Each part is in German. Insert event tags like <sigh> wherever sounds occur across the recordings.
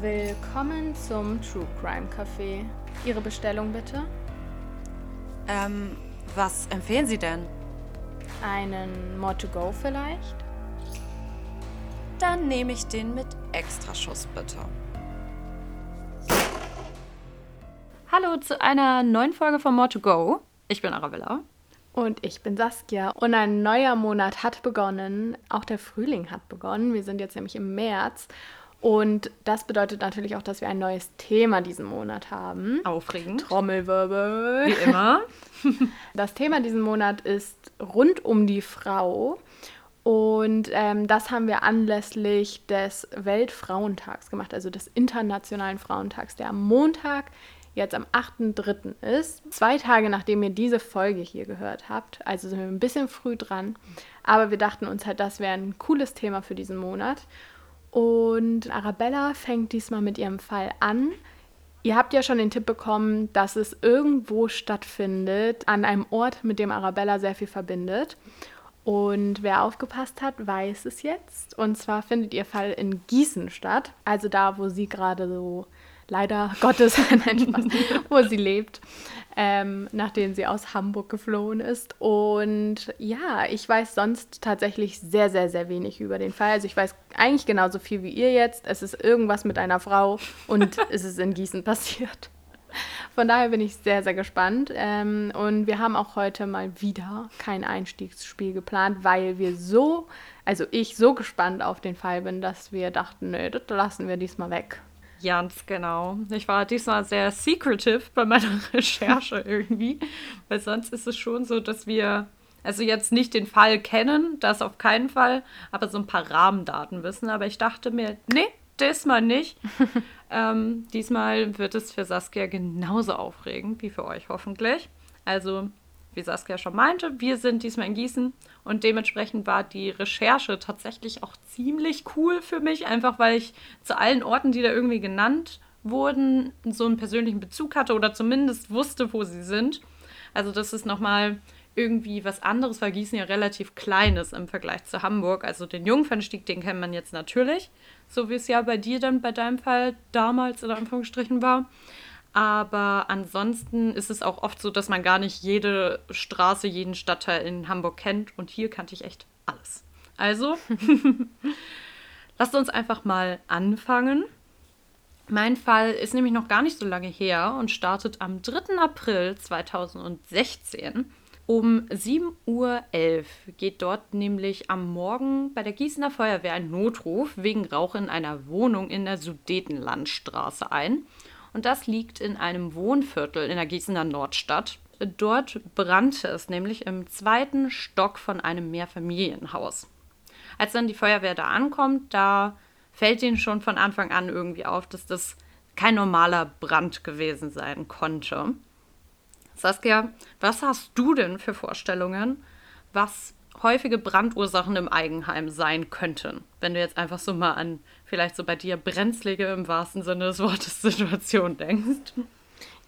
Willkommen zum True Crime Café. Ihre Bestellung bitte? Ähm, was empfehlen Sie denn? Einen More to Go vielleicht? Dann nehme ich den mit Extraschuss bitte. Hallo zu einer neuen Folge von More to Go. Ich bin Arabella. Und ich bin Saskia. Und ein neuer Monat hat begonnen. Auch der Frühling hat begonnen. Wir sind jetzt nämlich im März. Und das bedeutet natürlich auch, dass wir ein neues Thema diesen Monat haben. Aufregend. Trommelwirbel. Wie immer. <laughs> Das Thema diesen Monat ist rund um die Frau. Und ähm, das haben wir anlässlich des Weltfrauentags gemacht, also des Internationalen Frauentags, der am Montag, jetzt am 8.3. ist. Zwei Tage nachdem ihr diese Folge hier gehört habt. Also sind wir ein bisschen früh dran. Aber wir dachten uns halt, das wäre ein cooles Thema für diesen Monat. Und Arabella fängt diesmal mit ihrem Fall an. Ihr habt ja schon den Tipp bekommen, dass es irgendwo stattfindet, an einem Ort, mit dem Arabella sehr viel verbindet. Und wer aufgepasst hat, weiß es jetzt. Und zwar findet ihr Fall in Gießen statt, also da, wo sie gerade so leider Gottes, <laughs> nein, Spaß, <laughs> wo sie lebt, ähm, nachdem sie aus Hamburg geflohen ist. Und ja, ich weiß sonst tatsächlich sehr, sehr, sehr wenig über den Fall. Also ich weiß eigentlich genauso viel wie ihr jetzt. Es ist irgendwas mit einer Frau und <laughs> es ist in Gießen passiert. Von daher bin ich sehr, sehr gespannt. Ähm, und wir haben auch heute mal wieder kein Einstiegsspiel geplant, weil wir so, also ich so gespannt auf den Fall bin, dass wir dachten, nö, das lassen wir diesmal weg. Ganz genau. Ich war diesmal sehr secretive bei meiner <laughs> Recherche irgendwie, weil sonst ist es schon so, dass wir also jetzt nicht den Fall kennen, das auf keinen Fall, aber so ein paar Rahmendaten wissen. Aber ich dachte mir, nee, diesmal nicht. <laughs> ähm, diesmal wird es für Saskia genauso aufregend wie für euch hoffentlich. Also, wie Saskia schon meinte, wir sind diesmal in Gießen und dementsprechend war die Recherche tatsächlich auch ziemlich cool für mich, einfach weil ich zu allen Orten, die da irgendwie genannt wurden, so einen persönlichen Bezug hatte oder zumindest wusste, wo sie sind. Also, das ist nochmal irgendwie was anderes, weil Gießen ja relativ klein ist im Vergleich zu Hamburg. Also den Jungfernstieg, den kennt man jetzt natürlich, so wie es ja bei dir dann bei deinem Fall damals in Anführungsstrichen war. Aber ansonsten ist es auch oft so, dass man gar nicht jede Straße, jeden Stadtteil in Hamburg kennt. Und hier kannte ich echt alles. Also, <laughs> lasst uns einfach mal anfangen. Mein Fall ist nämlich noch gar nicht so lange her und startet am 3. April 2016. Um 7.11 Uhr geht dort nämlich am Morgen bei der Gießener Feuerwehr ein Notruf wegen Rauch in einer Wohnung in der Sudetenlandstraße ein. Und das liegt in einem Wohnviertel in der Gießener Nordstadt. Dort brannte es nämlich im zweiten Stock von einem Mehrfamilienhaus. Als dann die Feuerwehr da ankommt, da fällt ihnen schon von Anfang an irgendwie auf, dass das kein normaler Brand gewesen sein konnte. Saskia, was hast du denn für Vorstellungen, was häufige Brandursachen im Eigenheim sein könnten? Wenn du jetzt einfach so mal an vielleicht so bei dir brenzlige im wahrsten Sinne des Wortes <laughs> Situation denkst.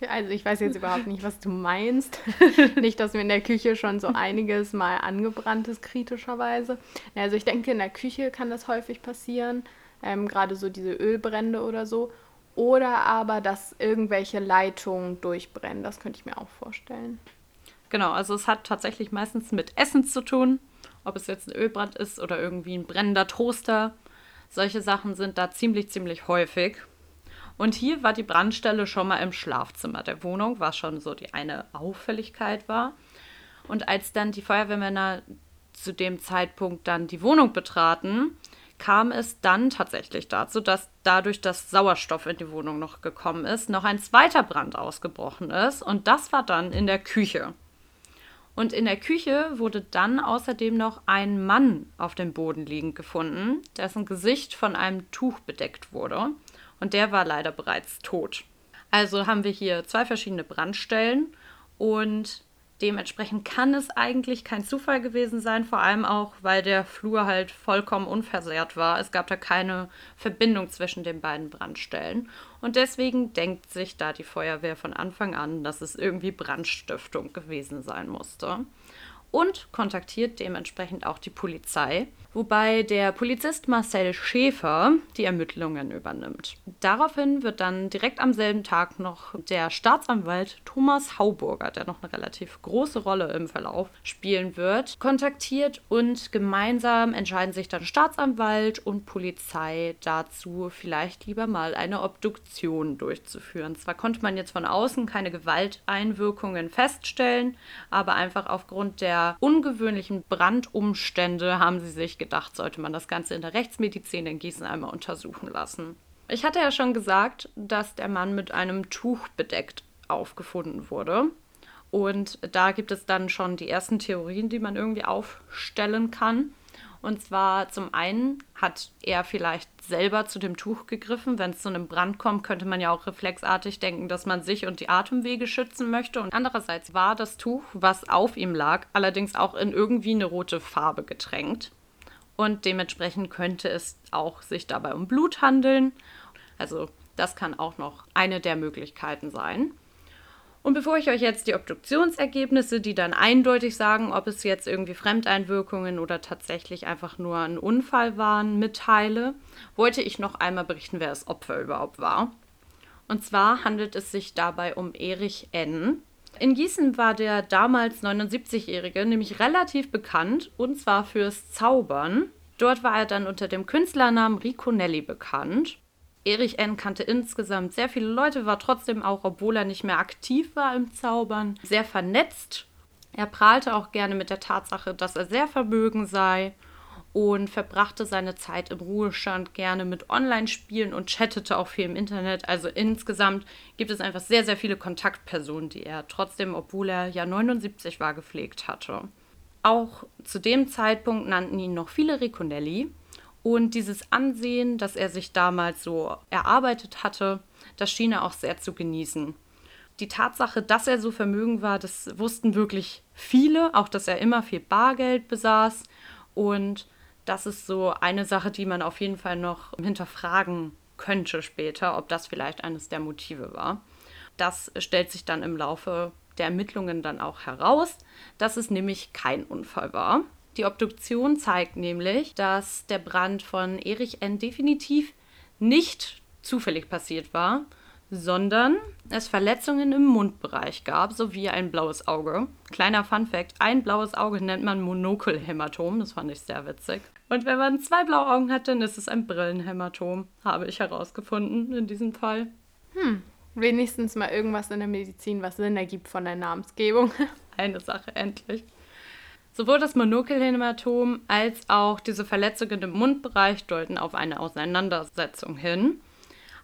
Also ich weiß jetzt überhaupt nicht, was du meinst. <laughs> nicht, dass mir in der Küche schon so einiges mal angebrannt ist, kritischerweise. Also ich denke, in der Küche kann das häufig passieren. Ähm, Gerade so diese Ölbrände oder so. Oder aber, dass irgendwelche Leitungen durchbrennen. Das könnte ich mir auch vorstellen. Genau, also es hat tatsächlich meistens mit Essen zu tun. Ob es jetzt ein Ölbrand ist oder irgendwie ein brennender Toaster. Solche Sachen sind da ziemlich, ziemlich häufig. Und hier war die Brandstelle schon mal im Schlafzimmer der Wohnung, was schon so die eine Auffälligkeit war. Und als dann die Feuerwehrmänner zu dem Zeitpunkt dann die Wohnung betraten, kam es dann tatsächlich dazu, dass dadurch, dass Sauerstoff in die Wohnung noch gekommen ist, noch ein zweiter Brand ausgebrochen ist. Und das war dann in der Küche. Und in der Küche wurde dann außerdem noch ein Mann auf dem Boden liegend gefunden, dessen Gesicht von einem Tuch bedeckt wurde. Und der war leider bereits tot. Also haben wir hier zwei verschiedene Brandstellen und Dementsprechend kann es eigentlich kein Zufall gewesen sein, vor allem auch, weil der Flur halt vollkommen unversehrt war. Es gab da keine Verbindung zwischen den beiden Brandstellen. Und deswegen denkt sich da die Feuerwehr von Anfang an, dass es irgendwie Brandstiftung gewesen sein musste. Und kontaktiert dementsprechend auch die Polizei, wobei der Polizist Marcel Schäfer die Ermittlungen übernimmt. Daraufhin wird dann direkt am selben Tag noch der Staatsanwalt Thomas Hauburger, der noch eine relativ große Rolle im Verlauf spielen wird, kontaktiert und gemeinsam entscheiden sich dann Staatsanwalt und Polizei dazu, vielleicht lieber mal eine Obduktion durchzuführen. Zwar konnte man jetzt von außen keine Gewalteinwirkungen feststellen, aber einfach aufgrund der ungewöhnlichen Brandumstände haben sie sich gedacht, sollte man das Ganze in der Rechtsmedizin in Gießen einmal untersuchen lassen. Ich hatte ja schon gesagt, dass der Mann mit einem Tuch bedeckt aufgefunden wurde. Und da gibt es dann schon die ersten Theorien, die man irgendwie aufstellen kann. Und zwar zum einen hat er vielleicht selber zu dem Tuch gegriffen. Wenn es zu einem Brand kommt, könnte man ja auch reflexartig denken, dass man sich und die Atemwege schützen möchte. Und andererseits war das Tuch, was auf ihm lag, allerdings auch in irgendwie eine rote Farbe getränkt und dementsprechend könnte es auch sich dabei um Blut handeln. Also das kann auch noch eine der Möglichkeiten sein. Und bevor ich euch jetzt die Obduktionsergebnisse, die dann eindeutig sagen, ob es jetzt irgendwie Fremdeinwirkungen oder tatsächlich einfach nur ein Unfall waren, mitteile, wollte ich noch einmal berichten, wer das Opfer überhaupt war. Und zwar handelt es sich dabei um Erich N. In Gießen war der damals 79-Jährige nämlich relativ bekannt und zwar fürs Zaubern. Dort war er dann unter dem Künstlernamen Rico Nelli bekannt. Erich N. kannte insgesamt sehr viele Leute, war trotzdem auch, obwohl er nicht mehr aktiv war im Zaubern, sehr vernetzt. Er prahlte auch gerne mit der Tatsache, dass er sehr vermögen sei und verbrachte seine Zeit im Ruhestand gerne mit Online-Spielen und chattete auch viel im Internet. Also insgesamt gibt es einfach sehr, sehr viele Kontaktpersonen, die er trotzdem, obwohl er ja 79 war, gepflegt hatte. Auch zu dem Zeitpunkt nannten ihn noch viele Riconelli. Und dieses Ansehen, das er sich damals so erarbeitet hatte, das schien er auch sehr zu genießen. Die Tatsache, dass er so vermögen war, das wussten wirklich viele, auch dass er immer viel Bargeld besaß und das ist so eine Sache, die man auf jeden Fall noch hinterfragen könnte später, ob das vielleicht eines der Motive war. Das stellt sich dann im Laufe der Ermittlungen dann auch heraus, dass es nämlich kein Unfall war. Die Obduktion zeigt nämlich, dass der Brand von Erich N. definitiv nicht zufällig passiert war, sondern es Verletzungen im Mundbereich gab, sowie ein blaues Auge. Kleiner Fun fact: Ein blaues Auge nennt man Monokelhämatom, das fand ich sehr witzig. Und wenn man zwei blaue Augen hat, dann ist es ein Brillenhämatom, habe ich herausgefunden in diesem Fall. Hm, wenigstens mal irgendwas in der Medizin, was Sinn ergibt von der Namensgebung. <laughs> Eine Sache endlich. Sowohl das Monokelhämatom als auch diese Verletzungen im Mundbereich deuten auf eine Auseinandersetzung hin.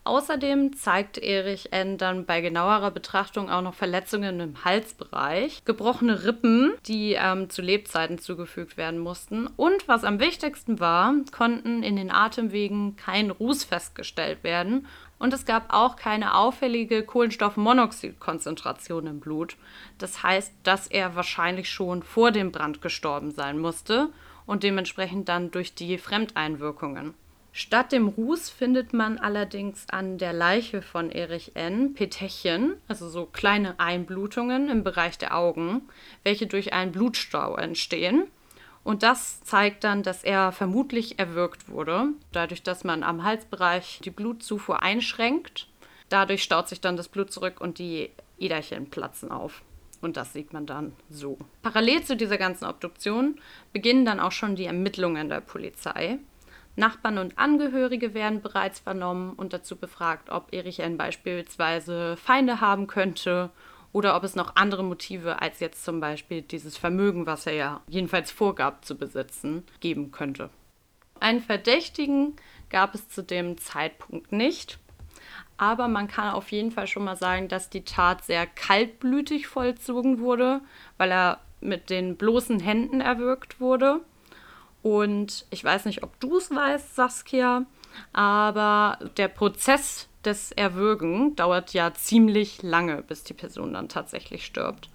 Außerdem zeigt Erich N. dann bei genauerer Betrachtung auch noch Verletzungen im Halsbereich, gebrochene Rippen, die ähm, zu Lebzeiten zugefügt werden mussten. Und was am wichtigsten war, konnten in den Atemwegen kein Ruß festgestellt werden. Und es gab auch keine auffällige Kohlenstoffmonoxidkonzentration im Blut. Das heißt, dass er wahrscheinlich schon vor dem Brand gestorben sein musste und dementsprechend dann durch die Fremdeinwirkungen. Statt dem Ruß findet man allerdings an der Leiche von Erich N. Petechien, also so kleine Einblutungen im Bereich der Augen, welche durch einen Blutstau entstehen. Und das zeigt dann, dass er vermutlich erwürgt wurde, dadurch, dass man am Halsbereich die Blutzufuhr einschränkt. Dadurch staut sich dann das Blut zurück und die Äderchen platzen auf. Und das sieht man dann so. Parallel zu dieser ganzen Obduktion beginnen dann auch schon die Ermittlungen der Polizei. Nachbarn und Angehörige werden bereits vernommen und dazu befragt, ob Erich N. beispielsweise Feinde haben könnte oder ob es noch andere Motive als jetzt zum Beispiel dieses Vermögen, was er ja jedenfalls vorgab zu besitzen, geben könnte. Einen Verdächtigen gab es zu dem Zeitpunkt nicht, aber man kann auf jeden Fall schon mal sagen, dass die Tat sehr kaltblütig vollzogen wurde, weil er mit den bloßen Händen erwürgt wurde. Und ich weiß nicht, ob du es weißt, Saskia, aber der Prozess des Erwürgen dauert ja ziemlich lange, bis die Person dann tatsächlich stirbt.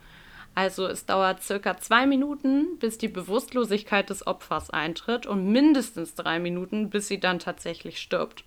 Also es dauert circa zwei Minuten, bis die Bewusstlosigkeit des Opfers eintritt und mindestens drei Minuten, bis sie dann tatsächlich stirbt.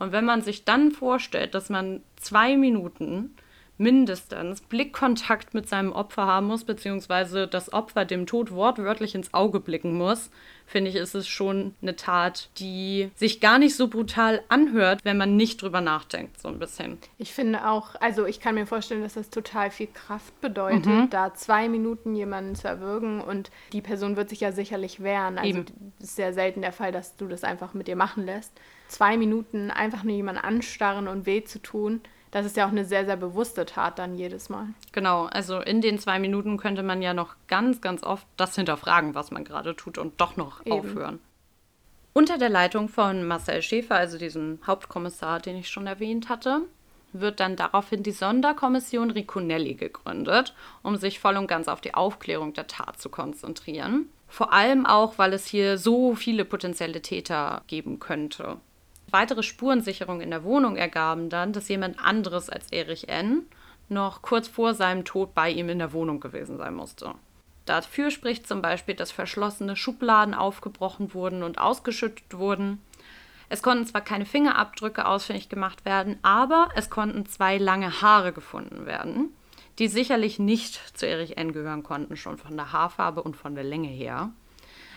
Und wenn man sich dann vorstellt, dass man zwei Minuten mindestens Blickkontakt mit seinem Opfer haben muss, beziehungsweise das Opfer dem Tod wortwörtlich ins Auge blicken muss, finde ich, ist es schon eine Tat, die sich gar nicht so brutal anhört, wenn man nicht drüber nachdenkt, so ein bisschen. Ich finde auch, also ich kann mir vorstellen, dass das total viel Kraft bedeutet, mhm. da zwei Minuten jemanden zu erwürgen und die Person wird sich ja sicherlich wehren. Also es ist sehr selten der Fall, dass du das einfach mit dir machen lässt. Zwei Minuten einfach nur jemanden anstarren und weh zu tun, das ist ja auch eine sehr, sehr bewusste Tat dann jedes Mal. Genau, also in den zwei Minuten könnte man ja noch ganz, ganz oft das hinterfragen, was man gerade tut und doch noch Eben. aufhören. Unter der Leitung von Marcel Schäfer, also diesem Hauptkommissar, den ich schon erwähnt hatte, wird dann daraufhin die Sonderkommission Ricconelli gegründet, um sich voll und ganz auf die Aufklärung der Tat zu konzentrieren. Vor allem auch, weil es hier so viele potenzielle Täter geben könnte. Weitere Spurensicherungen in der Wohnung ergaben dann, dass jemand anderes als Erich N. noch kurz vor seinem Tod bei ihm in der Wohnung gewesen sein musste. Dafür spricht zum Beispiel, dass verschlossene Schubladen aufgebrochen wurden und ausgeschüttet wurden. Es konnten zwar keine Fingerabdrücke ausfindig gemacht werden, aber es konnten zwei lange Haare gefunden werden, die sicherlich nicht zu Erich N. gehören konnten, schon von der Haarfarbe und von der Länge her.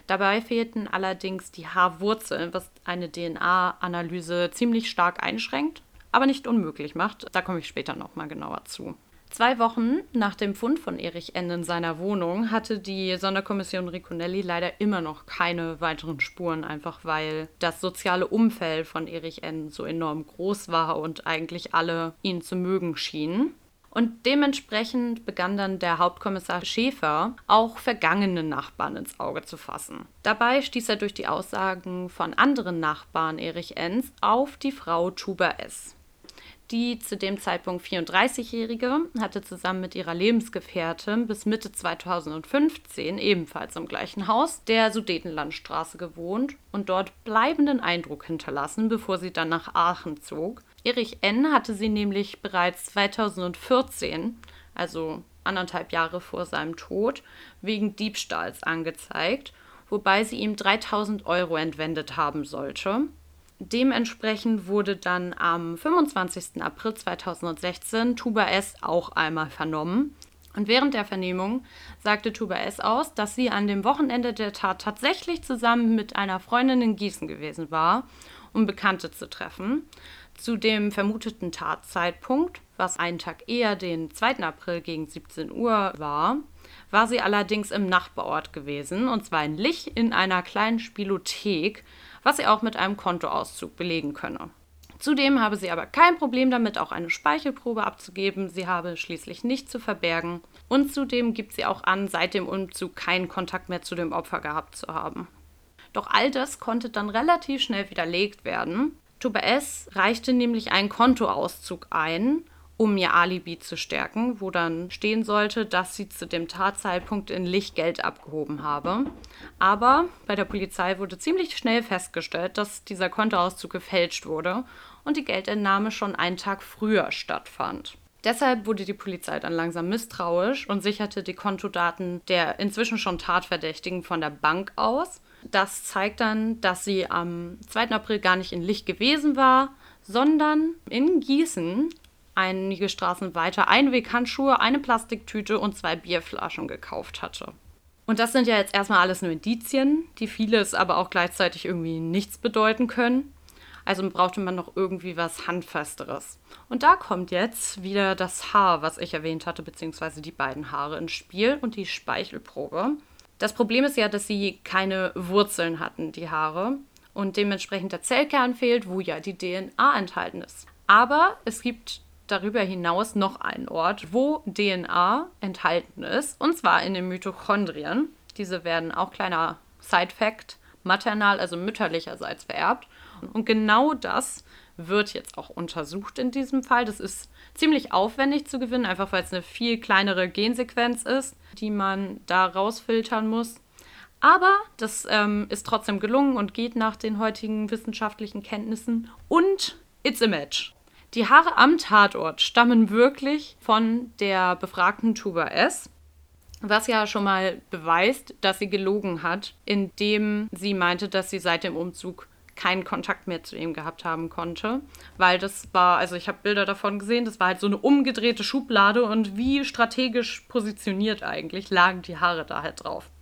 Dabei fehlten allerdings die Haarwurzeln, was eine DNA-Analyse ziemlich stark einschränkt, aber nicht unmöglich macht. Da komme ich später nochmal genauer zu. Zwei Wochen nach dem Fund von Erich N. in seiner Wohnung hatte die Sonderkommission Ricconelli leider immer noch keine weiteren Spuren, einfach weil das soziale Umfeld von Erich N. so enorm groß war und eigentlich alle ihn zu mögen schienen. Und dementsprechend begann dann der Hauptkommissar Schäfer auch vergangene Nachbarn ins Auge zu fassen. Dabei stieß er durch die Aussagen von anderen Nachbarn Erich Enns auf die Frau Tuba S. Die zu dem Zeitpunkt 34-Jährige hatte zusammen mit ihrer Lebensgefährtin bis Mitte 2015 ebenfalls im gleichen Haus der Sudetenlandstraße gewohnt und dort bleibenden Eindruck hinterlassen, bevor sie dann nach Aachen zog, Erich N. hatte sie nämlich bereits 2014, also anderthalb Jahre vor seinem Tod, wegen Diebstahls angezeigt, wobei sie ihm 3000 Euro entwendet haben sollte. Dementsprechend wurde dann am 25. April 2016 Tuba S. auch einmal vernommen. Und während der Vernehmung sagte Tuba S. aus, dass sie an dem Wochenende der Tat tatsächlich zusammen mit einer Freundin in Gießen gewesen war, um Bekannte zu treffen. Zu dem vermuteten Tatzeitpunkt, was einen Tag eher den 2. April gegen 17 Uhr war, war sie allerdings im Nachbarort gewesen, und zwar in Lich in einer kleinen Spielothek, was sie auch mit einem Kontoauszug belegen könne. Zudem habe sie aber kein Problem damit, auch eine Speichelprobe abzugeben. Sie habe schließlich nichts zu verbergen. Und zudem gibt sie auch an, seit dem Umzug keinen Kontakt mehr zu dem Opfer gehabt zu haben. Doch all das konnte dann relativ schnell widerlegt werden. Tuba S. reichte nämlich einen Kontoauszug ein, um ihr Alibi zu stärken, wo dann stehen sollte, dass sie zu dem Tatzeitpunkt in Licht Geld abgehoben habe. Aber bei der Polizei wurde ziemlich schnell festgestellt, dass dieser Kontoauszug gefälscht wurde und die Geldentnahme schon einen Tag früher stattfand. Deshalb wurde die Polizei dann langsam misstrauisch und sicherte die Kontodaten der inzwischen schon Tatverdächtigen von der Bank aus das zeigt dann, dass sie am 2. April gar nicht in Licht gewesen war, sondern in Gießen einige Straßen weiter Einweghandschuhe, eine Plastiktüte und zwei Bierflaschen gekauft hatte. Und das sind ja jetzt erstmal alles nur Indizien, die vieles aber auch gleichzeitig irgendwie nichts bedeuten können. Also brauchte man noch irgendwie was Handfesteres. Und da kommt jetzt wieder das Haar, was ich erwähnt hatte, beziehungsweise die beiden Haare ins Spiel und die Speichelprobe. Das Problem ist ja, dass sie keine Wurzeln hatten, die Haare, und dementsprechend der Zellkern fehlt, wo ja die DNA enthalten ist. Aber es gibt darüber hinaus noch einen Ort, wo DNA enthalten ist, und zwar in den Mitochondrien. Diese werden auch kleiner Side-Fact maternal, also mütterlicherseits vererbt. Und genau das wird jetzt auch untersucht in diesem Fall. Das ist ziemlich aufwendig zu gewinnen, einfach weil es eine viel kleinere Gensequenz ist, die man da rausfiltern muss. Aber das ähm, ist trotzdem gelungen und geht nach den heutigen wissenschaftlichen Kenntnissen. Und it's a match. Die Haare am Tatort stammen wirklich von der befragten Tuba S., was ja schon mal beweist, dass sie gelogen hat, indem sie meinte, dass sie seit dem Umzug keinen Kontakt mehr zu ihm gehabt haben konnte, weil das war, also ich habe Bilder davon gesehen, das war halt so eine umgedrehte Schublade und wie strategisch positioniert eigentlich lagen die Haare da halt drauf. <laughs>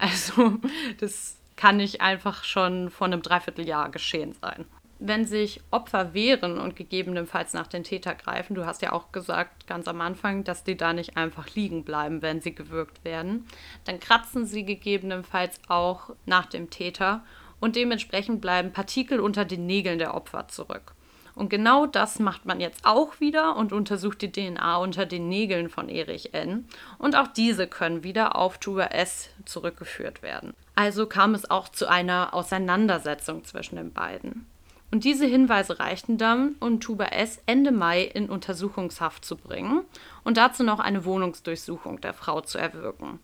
Also das kann nicht einfach schon vor einem Dreivierteljahr geschehen sein wenn sich Opfer wehren und gegebenenfalls nach den Täter greifen, du hast ja auch gesagt ganz am Anfang, dass die da nicht einfach liegen bleiben, wenn sie gewürgt werden, dann kratzen sie gegebenenfalls auch nach dem Täter und dementsprechend bleiben Partikel unter den Nägeln der Opfer zurück. Und genau das macht man jetzt auch wieder und untersucht die DNA unter den Nägeln von Erich N. Und auch diese können wieder auf Tuba S zurückgeführt werden. Also kam es auch zu einer Auseinandersetzung zwischen den beiden. Und diese Hinweise reichten dann, um Tuba S. Ende Mai in Untersuchungshaft zu bringen und dazu noch eine Wohnungsdurchsuchung der Frau zu erwirken.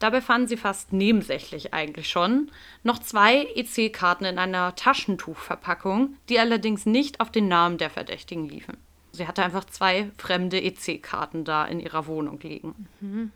Dabei fanden sie fast nebensächlich eigentlich schon noch zwei EC-Karten in einer Taschentuchverpackung, die allerdings nicht auf den Namen der Verdächtigen liefen. Sie hatte einfach zwei fremde EC-Karten da in ihrer Wohnung liegen. Mhm.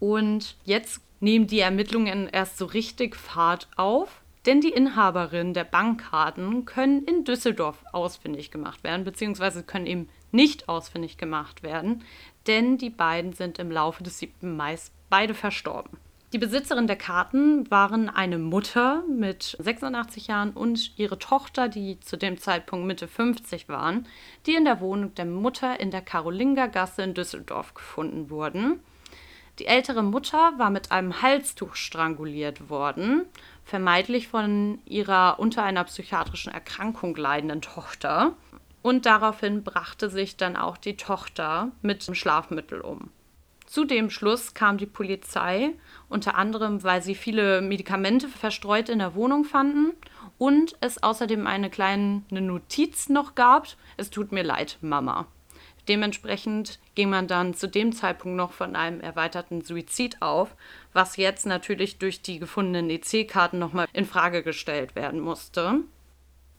Und jetzt nehmen die Ermittlungen erst so richtig Fahrt auf denn die Inhaberinnen der Bankkarten können in Düsseldorf ausfindig gemacht werden, beziehungsweise können eben nicht ausfindig gemacht werden, denn die beiden sind im Laufe des 7. Mai beide verstorben. Die Besitzerin der Karten waren eine Mutter mit 86 Jahren und ihre Tochter, die zu dem Zeitpunkt Mitte 50 waren, die in der Wohnung der Mutter in der Karolingergasse in Düsseldorf gefunden wurden. Die ältere Mutter war mit einem Halstuch stranguliert worden vermeintlich von ihrer unter einer psychiatrischen Erkrankung leidenden Tochter. Und daraufhin brachte sich dann auch die Tochter mit dem Schlafmittel um. Zu dem Schluss kam die Polizei, unter anderem, weil sie viele Medikamente verstreut in der Wohnung fanden und es außerdem eine kleine Notiz noch gab: Es tut mir leid, Mama. Dementsprechend ging man dann zu dem Zeitpunkt noch von einem erweiterten Suizid auf, was jetzt natürlich durch die gefundenen EC-Karten nochmal in Frage gestellt werden musste.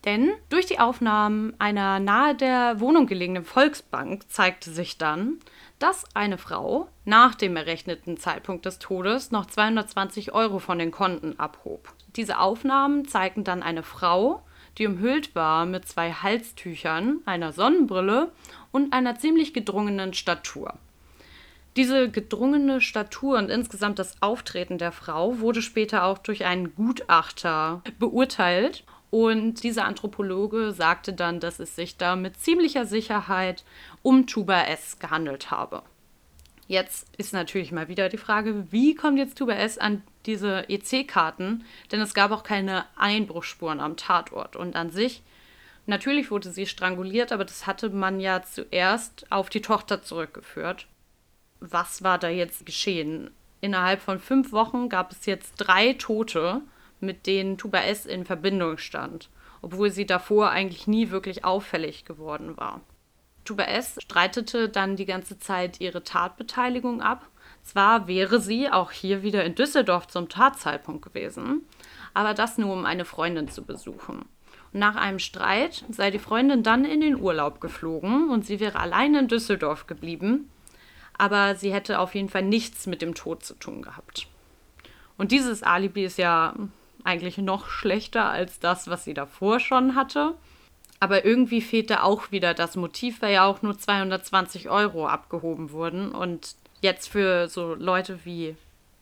Denn durch die Aufnahmen einer nahe der Wohnung gelegenen Volksbank zeigte sich dann, dass eine Frau nach dem errechneten Zeitpunkt des Todes noch 220 Euro von den Konten abhob. Diese Aufnahmen zeigten dann eine Frau, die umhüllt war mit zwei Halstüchern, einer Sonnenbrille und einer ziemlich gedrungenen Statur. Diese gedrungene Statur und insgesamt das Auftreten der Frau wurde später auch durch einen Gutachter beurteilt. Und dieser Anthropologe sagte dann, dass es sich da mit ziemlicher Sicherheit um Tuba S gehandelt habe. Jetzt ist natürlich mal wieder die Frage, wie kommt jetzt Tuba S an diese EC-Karten? Denn es gab auch keine Einbruchsspuren am Tatort. Und an sich, natürlich wurde sie stranguliert, aber das hatte man ja zuerst auf die Tochter zurückgeführt. Was war da jetzt geschehen? Innerhalb von fünf Wochen gab es jetzt drei Tote, mit denen Tuba S in Verbindung stand, obwohl sie davor eigentlich nie wirklich auffällig geworden war. Tuba S. streitete dann die ganze Zeit ihre Tatbeteiligung ab. Zwar wäre sie auch hier wieder in Düsseldorf zum Tatzeitpunkt gewesen, aber das nur, um eine Freundin zu besuchen. Und nach einem Streit sei die Freundin dann in den Urlaub geflogen und sie wäre allein in Düsseldorf geblieben, aber sie hätte auf jeden Fall nichts mit dem Tod zu tun gehabt. Und dieses Alibi ist ja eigentlich noch schlechter als das, was sie davor schon hatte. Aber irgendwie fehlt da auch wieder das Motiv, weil ja auch nur 220 Euro abgehoben wurden. Und jetzt für so Leute wie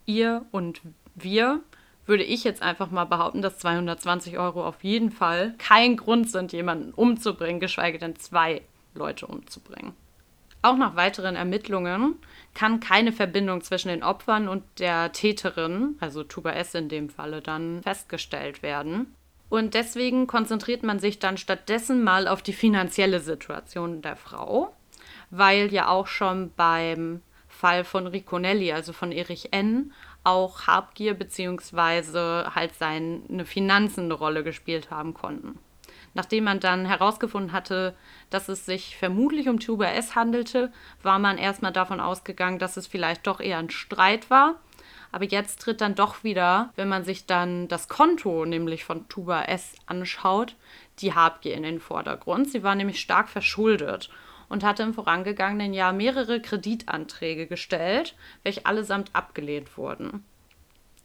ihr und wir würde ich jetzt einfach mal behaupten, dass 220 Euro auf jeden Fall kein Grund sind, jemanden umzubringen, geschweige denn zwei Leute umzubringen. Auch nach weiteren Ermittlungen kann keine Verbindung zwischen den Opfern und der Täterin, also Tuba S in dem Falle, dann festgestellt werden. Und deswegen konzentriert man sich dann stattdessen mal auf die finanzielle Situation der Frau, weil ja auch schon beim Fall von Riconelli, also von Erich N., auch Habgier bzw. halt seine Finanzen eine Rolle gespielt haben konnten. Nachdem man dann herausgefunden hatte, dass es sich vermutlich um Tuba S handelte, war man erstmal davon ausgegangen, dass es vielleicht doch eher ein Streit war aber jetzt tritt dann doch wieder, wenn man sich dann das Konto nämlich von Tuba S anschaut, die Habgier in den Vordergrund. Sie war nämlich stark verschuldet und hatte im vorangegangenen Jahr mehrere Kreditanträge gestellt, welche allesamt abgelehnt wurden.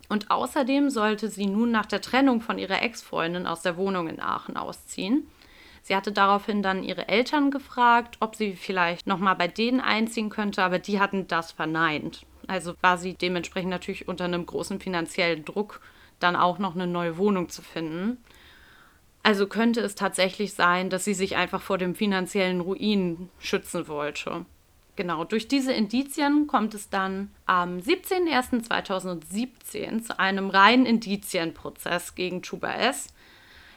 Und außerdem sollte sie nun nach der Trennung von ihrer Ex-Freundin aus der Wohnung in Aachen ausziehen. Sie hatte daraufhin dann ihre Eltern gefragt, ob sie vielleicht nochmal bei denen einziehen könnte, aber die hatten das verneint. Also war sie dementsprechend natürlich unter einem großen finanziellen Druck, dann auch noch eine neue Wohnung zu finden. Also könnte es tatsächlich sein, dass sie sich einfach vor dem finanziellen Ruin schützen wollte. Genau, durch diese Indizien kommt es dann am 17.01.2017 zu einem reinen Indizienprozess gegen Chuba S.,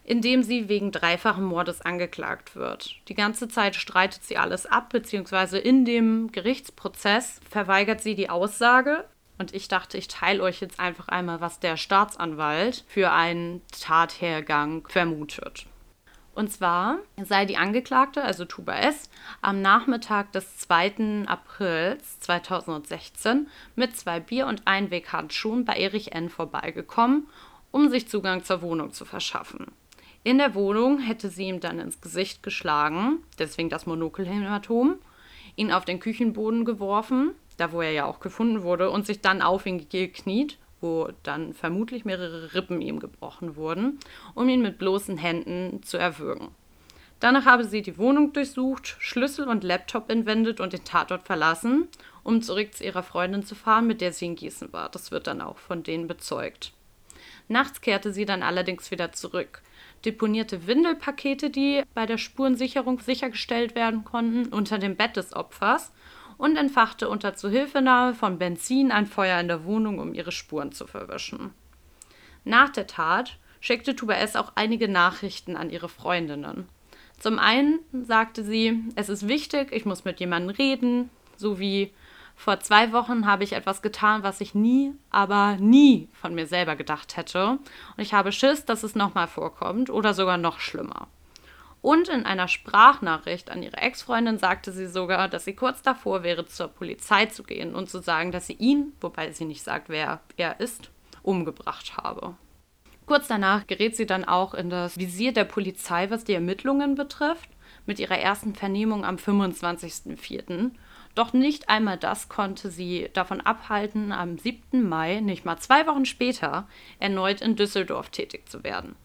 in dem sie wegen dreifachen Mordes angeklagt wird. Die ganze Zeit streitet sie alles ab, beziehungsweise in dem Gerichtsprozess verweigert sie die Aussage. Und ich dachte, ich teile euch jetzt einfach einmal, was der Staatsanwalt für einen Tathergang vermutet. Und zwar sei die Angeklagte, also Tuba S., am Nachmittag des 2. Aprils 2016 mit zwei Bier- und Einweghandschuhen bei Erich N. vorbeigekommen, um sich Zugang zur Wohnung zu verschaffen. In der Wohnung hätte sie ihm dann ins Gesicht geschlagen, deswegen das Monokelhämatom, ihn auf den Küchenboden geworfen, da wo er ja auch gefunden wurde, und sich dann auf ihn gekniet, wo dann vermutlich mehrere Rippen ihm gebrochen wurden, um ihn mit bloßen Händen zu erwürgen. Danach habe sie die Wohnung durchsucht, Schlüssel und Laptop entwendet und den Tatort verlassen, um zurück zu ihrer Freundin zu fahren, mit der sie in Gießen war. Das wird dann auch von denen bezeugt. Nachts kehrte sie dann allerdings wieder zurück deponierte Windelpakete, die bei der Spurensicherung sichergestellt werden konnten, unter dem Bett des Opfers und entfachte unter Zuhilfenahme von Benzin ein Feuer in der Wohnung, um ihre Spuren zu verwischen. Nach der Tat schickte Tuba S. auch einige Nachrichten an ihre Freundinnen. Zum einen sagte sie, es ist wichtig, ich muss mit jemandem reden, sowie vor zwei Wochen habe ich etwas getan, was ich nie, aber nie von mir selber gedacht hätte. Und ich habe Schiss, dass es nochmal vorkommt oder sogar noch schlimmer. Und in einer Sprachnachricht an ihre Ex-Freundin sagte sie sogar, dass sie kurz davor wäre, zur Polizei zu gehen und zu sagen, dass sie ihn, wobei sie nicht sagt, wer er ist, umgebracht habe. Kurz danach gerät sie dann auch in das Visier der Polizei, was die Ermittlungen betrifft, mit ihrer ersten Vernehmung am 25.04. Doch nicht einmal das konnte sie davon abhalten, am 7. Mai, nicht mal zwei Wochen später, erneut in Düsseldorf tätig zu werden.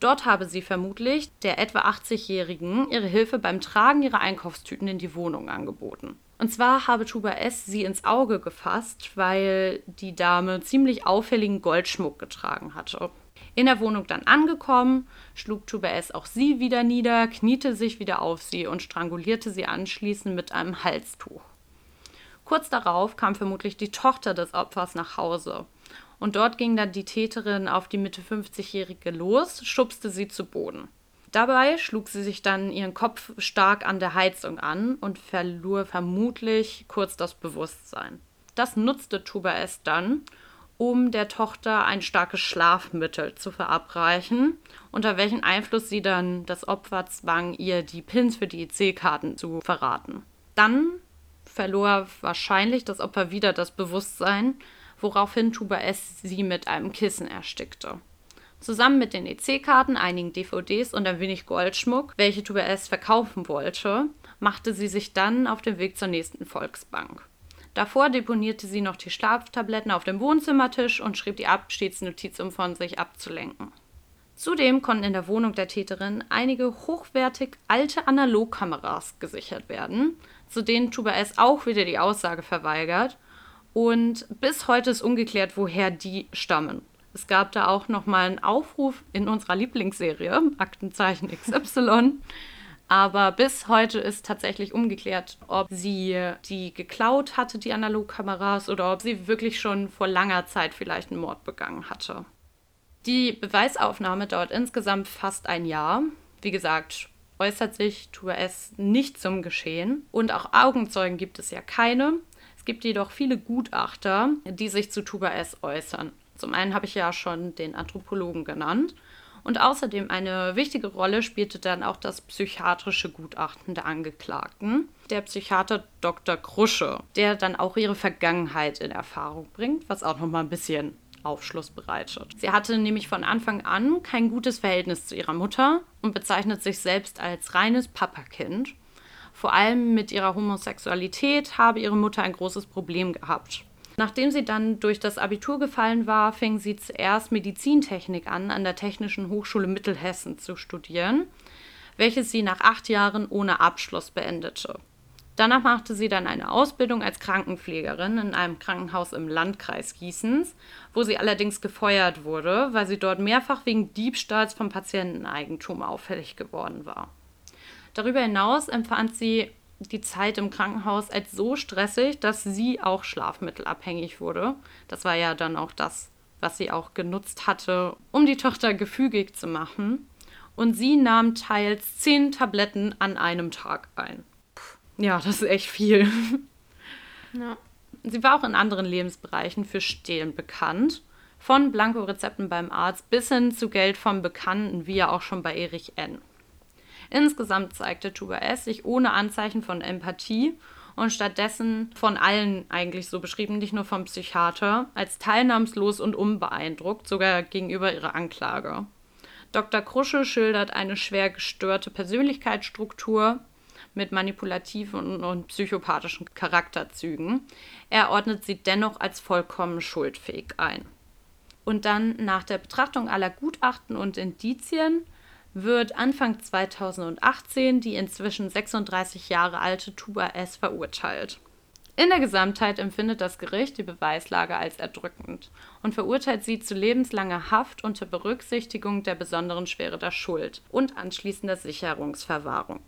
Dort habe sie vermutlich der etwa 80-Jährigen ihre Hilfe beim Tragen ihrer Einkaufstüten in die Wohnung angeboten. Und zwar habe Tuba S. sie ins Auge gefasst, weil die Dame ziemlich auffälligen Goldschmuck getragen hatte. In der Wohnung dann angekommen, schlug Tuba S. auch sie wieder nieder, kniete sich wieder auf sie und strangulierte sie anschließend mit einem Halstuch. Kurz darauf kam vermutlich die Tochter des Opfers nach Hause. Und dort ging dann die Täterin auf die Mitte 50-Jährige los, schubste sie zu Boden. Dabei schlug sie sich dann ihren Kopf stark an der Heizung an und verlor vermutlich kurz das Bewusstsein. Das nutzte Tuba S. dann, um der Tochter ein starkes Schlafmittel zu verabreichen, unter welchen Einfluss sie dann das Opfer zwang, ihr die Pins für die EC-Karten zu verraten. Dann verlor wahrscheinlich das Opfer wieder das Bewusstsein, woraufhin Tuba S sie mit einem Kissen erstickte. Zusammen mit den EC-Karten, einigen DVDs und ein wenig Goldschmuck, welche Tuba S verkaufen wollte, machte sie sich dann auf den Weg zur nächsten Volksbank. Davor deponierte sie noch die Schlaftabletten auf dem Wohnzimmertisch und schrieb die Abschiedsnotiz, um von sich abzulenken. Zudem konnten in der Wohnung der Täterin einige hochwertig alte Analogkameras gesichert werden, zu denen Tuba S auch wieder die Aussage verweigert. Und bis heute ist ungeklärt, woher die stammen. Es gab da auch nochmal einen Aufruf in unserer Lieblingsserie, Aktenzeichen XY, aber bis heute ist tatsächlich umgeklärt, ob sie die geklaut hatte, die Analogkameras, oder ob sie wirklich schon vor langer Zeit vielleicht einen Mord begangen hatte. Die Beweisaufnahme dauert insgesamt fast ein Jahr. Wie gesagt, äußert sich Tuba S nicht zum Geschehen und auch Augenzeugen gibt es ja keine. Es gibt jedoch viele Gutachter, die sich zu Tuba S äußern. Zum einen habe ich ja schon den Anthropologen genannt und außerdem eine wichtige Rolle spielte dann auch das psychiatrische Gutachten der Angeklagten, der Psychiater Dr. Krusche, der dann auch ihre Vergangenheit in Erfahrung bringt, was auch nochmal ein bisschen Aufschluss bereitet. Sie hatte nämlich von Anfang an kein gutes Verhältnis zu ihrer Mutter und bezeichnet sich selbst als reines Papakind. Vor allem mit ihrer Homosexualität habe ihre Mutter ein großes Problem gehabt. Nachdem sie dann durch das Abitur gefallen war, fing sie zuerst Medizintechnik an, an der Technischen Hochschule Mittelhessen zu studieren, welches sie nach acht Jahren ohne Abschluss beendete. Danach machte sie dann eine Ausbildung als Krankenpflegerin in einem Krankenhaus im Landkreis Gießens, wo sie allerdings gefeuert wurde, weil sie dort mehrfach wegen Diebstahls von Patienteneigentum auffällig geworden war. Darüber hinaus empfand sie die Zeit im Krankenhaus als so stressig, dass sie auch schlafmittelabhängig wurde. Das war ja dann auch das, was sie auch genutzt hatte, um die Tochter gefügig zu machen. Und sie nahm teils zehn Tabletten an einem Tag ein. Ja, das ist echt viel. Ja. Sie war auch in anderen Lebensbereichen für Stehlen bekannt. Von Blankorezepten beim Arzt bis hin zu Geld vom Bekannten, wie ja auch schon bei Erich N. Insgesamt zeigte Tuba S. sich ohne Anzeichen von Empathie und stattdessen von allen eigentlich so beschrieben, nicht nur vom Psychiater, als teilnahmslos und unbeeindruckt, sogar gegenüber ihrer Anklage. Dr. Krusche schildert eine schwer gestörte Persönlichkeitsstruktur mit manipulativen und psychopathischen Charakterzügen. Er ordnet sie dennoch als vollkommen schuldfähig ein. Und dann nach der Betrachtung aller Gutachten und Indizien wird Anfang 2018 die inzwischen 36 Jahre alte Tuba S verurteilt. In der Gesamtheit empfindet das Gericht die Beweislage als erdrückend und verurteilt sie zu lebenslanger Haft unter Berücksichtigung der besonderen Schwere der Schuld und anschließender Sicherungsverwahrung.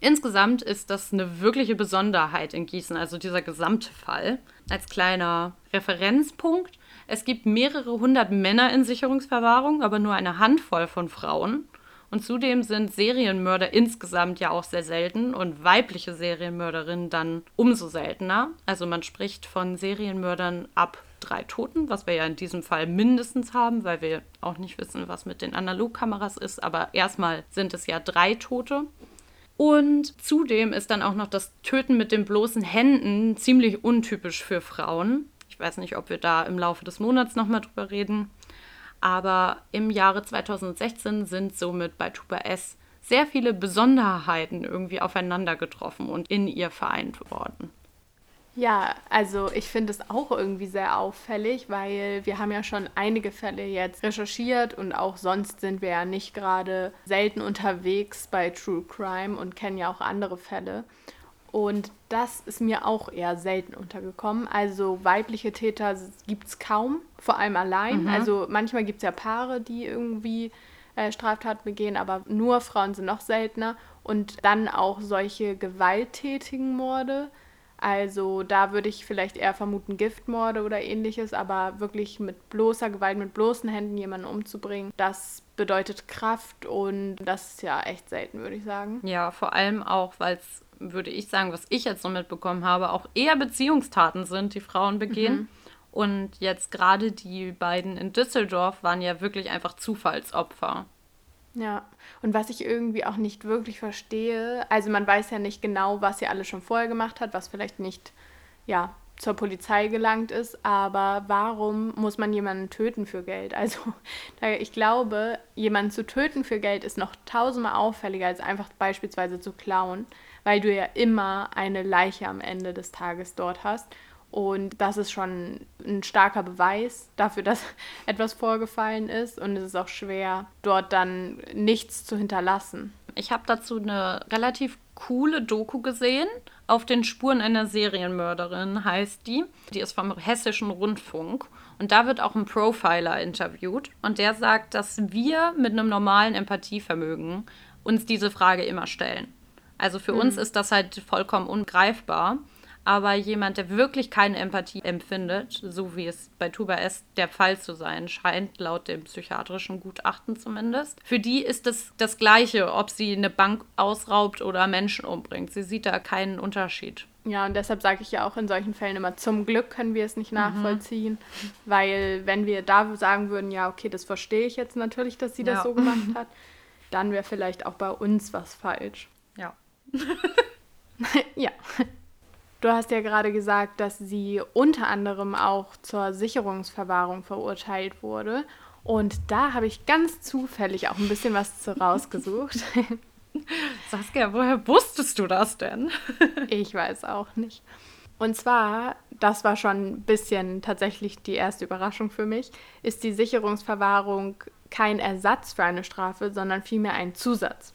Insgesamt ist das eine wirkliche Besonderheit in Gießen, also dieser gesamte Fall. Als kleiner Referenzpunkt, es gibt mehrere hundert Männer in Sicherungsverwahrung, aber nur eine Handvoll von Frauen. Und zudem sind Serienmörder insgesamt ja auch sehr selten und weibliche Serienmörderinnen dann umso seltener. Also man spricht von Serienmördern ab drei Toten, was wir ja in diesem Fall mindestens haben, weil wir auch nicht wissen, was mit den Analogkameras ist. Aber erstmal sind es ja drei Tote. Und zudem ist dann auch noch das Töten mit den bloßen Händen ziemlich untypisch für Frauen. Ich weiß nicht, ob wir da im Laufe des Monats nochmal drüber reden. Aber im Jahre 2016 sind somit bei Tuba S sehr viele Besonderheiten irgendwie aufeinander getroffen und in ihr vereint worden. Ja, also ich finde es auch irgendwie sehr auffällig, weil wir haben ja schon einige Fälle jetzt recherchiert und auch sonst sind wir ja nicht gerade selten unterwegs bei True Crime und kennen ja auch andere Fälle. Und das ist mir auch eher selten untergekommen. Also weibliche Täter gibt es kaum, vor allem allein. Mhm. Also manchmal gibt es ja Paare, die irgendwie äh, Straftaten begehen, aber nur Frauen sind noch seltener. Und dann auch solche gewalttätigen Morde. Also da würde ich vielleicht eher vermuten Giftmorde oder ähnliches, aber wirklich mit bloßer Gewalt, mit bloßen Händen jemanden umzubringen, das bedeutet Kraft und das ist ja echt selten, würde ich sagen. Ja, vor allem auch, weil es würde ich sagen, was ich jetzt so mitbekommen habe, auch eher Beziehungstaten sind, die Frauen begehen. Mhm. Und jetzt gerade die beiden in Düsseldorf waren ja wirklich einfach Zufallsopfer. Ja, und was ich irgendwie auch nicht wirklich verstehe, also man weiß ja nicht genau, was sie alle schon vorher gemacht hat, was vielleicht nicht, ja, zur Polizei gelangt ist, aber warum muss man jemanden töten für Geld? <laughs> Also ich glaube, jemanden zu töten für Geld ist noch tausendmal auffälliger, als einfach beispielsweise zu klauen weil du ja immer eine Leiche am Ende des Tages dort hast. Und das ist schon ein starker Beweis dafür, dass <laughs> etwas vorgefallen ist. Und es ist auch schwer, dort dann nichts zu hinterlassen. Ich habe dazu eine relativ coole Doku gesehen. Auf den Spuren einer Serienmörderin heißt die. Die ist vom Hessischen Rundfunk. Und da wird auch ein Profiler interviewt. Und der sagt, dass wir mit einem normalen Empathievermögen uns diese Frage immer stellen. Also für mhm. uns ist das halt vollkommen ungreifbar. Aber jemand, der wirklich keine Empathie empfindet, so wie es bei Tuba S der Fall zu sein scheint, laut dem psychiatrischen Gutachten zumindest, für die ist es das Gleiche, ob sie eine Bank ausraubt oder Menschen umbringt. Sie sieht da keinen Unterschied. Ja, und deshalb sage ich ja auch in solchen Fällen immer, zum Glück können wir es nicht mhm. nachvollziehen, mhm. weil wenn wir da sagen würden, ja, okay, das verstehe ich jetzt natürlich, dass sie das so gemacht hat, dann wäre vielleicht auch bei uns was falsch. <laughs> Ja. Du hast ja gerade gesagt, dass sie unter anderem auch zur Sicherungsverwahrung verurteilt wurde. Und da habe ich ganz zufällig auch ein bisschen was zu rausgesucht. <laughs> Saskia, woher wusstest du das denn? <laughs> ich weiß auch nicht. Und zwar das war schon ein bisschen tatsächlich die erste Überraschung für mich, ist die Sicherungsverwahrung kein Ersatz für eine Strafe, sondern vielmehr ein Zusatz.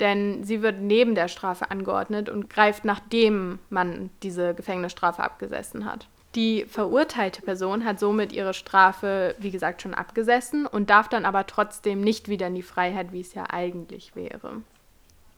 Denn sie wird neben der Strafe angeordnet und greift nachdem man diese Gefängnisstrafe abgesessen hat. Die verurteilte Person hat somit ihre Strafe, wie gesagt, schon abgesessen und darf dann aber trotzdem nicht wieder in die Freiheit, wie es ja eigentlich wäre.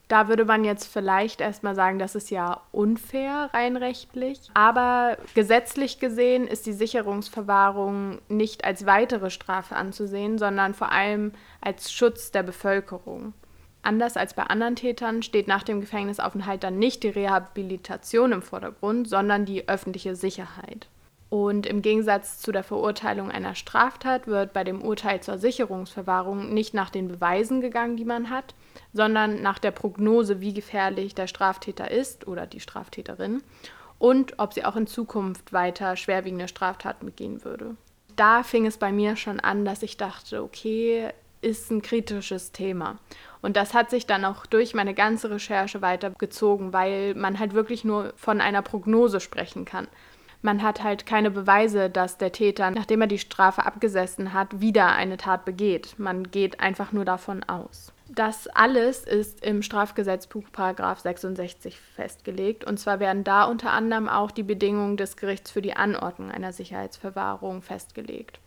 Da würde man jetzt vielleicht erstmal sagen, das ist ja unfair rein rechtlich. Aber gesetzlich gesehen ist die Sicherungsverwahrung nicht als weitere Strafe anzusehen, sondern vor allem als Schutz der Bevölkerung. Anders als bei anderen Tätern steht nach dem Gefängnisaufenthalt dann nicht die Rehabilitation im Vordergrund, sondern die öffentliche Sicherheit. Und im Gegensatz zu der Verurteilung einer Straftat wird bei dem Urteil zur Sicherungsverwahrung nicht nach den Beweisen gegangen, die man hat, sondern nach der Prognose, wie gefährlich der Straftäter ist oder die Straftäterin und ob sie auch in Zukunft weiter schwerwiegende Straftaten begehen würde. Da fing es bei mir schon an, dass ich dachte, okay, ist ein kritisches Thema. Und das hat sich dann auch durch meine ganze Recherche weitergezogen, weil man halt wirklich nur von einer Prognose sprechen kann. Man hat halt keine Beweise, dass der Täter, nachdem er die Strafe abgesessen hat, wieder eine Tat begeht. Man geht einfach nur davon aus. Das alles ist im Strafgesetzbuch 66 festgelegt. Und zwar werden da unter anderem auch die Bedingungen des Gerichts für die Anordnung einer Sicherheitsverwahrung festgelegt.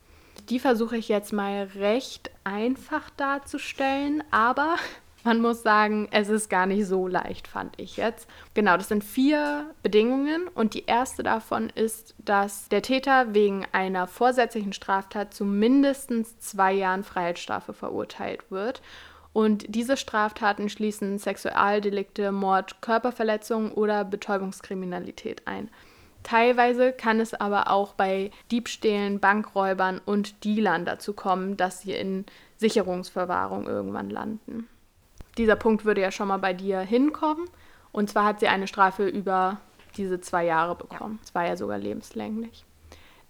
Die versuche ich jetzt mal recht einfach darzustellen, aber <laughs> man muss sagen, es ist gar nicht so leicht, fand ich jetzt. Genau, das sind vier Bedingungen und die erste davon ist, dass der Täter wegen einer vorsätzlichen Straftat zu mindestens zwei Jahren Freiheitsstrafe verurteilt wird. Und diese Straftaten schließen Sexualdelikte, Mord, Körperverletzung oder Betäubungskriminalität ein. Teilweise kann es aber auch bei Diebstählen, Bankräubern und Dealern dazu kommen, dass sie in Sicherungsverwahrung irgendwann landen. Dieser Punkt würde ja schon mal bei dir hinkommen. Und zwar hat sie eine Strafe über diese zwei Jahre bekommen. Es war ja sogar lebenslänglich.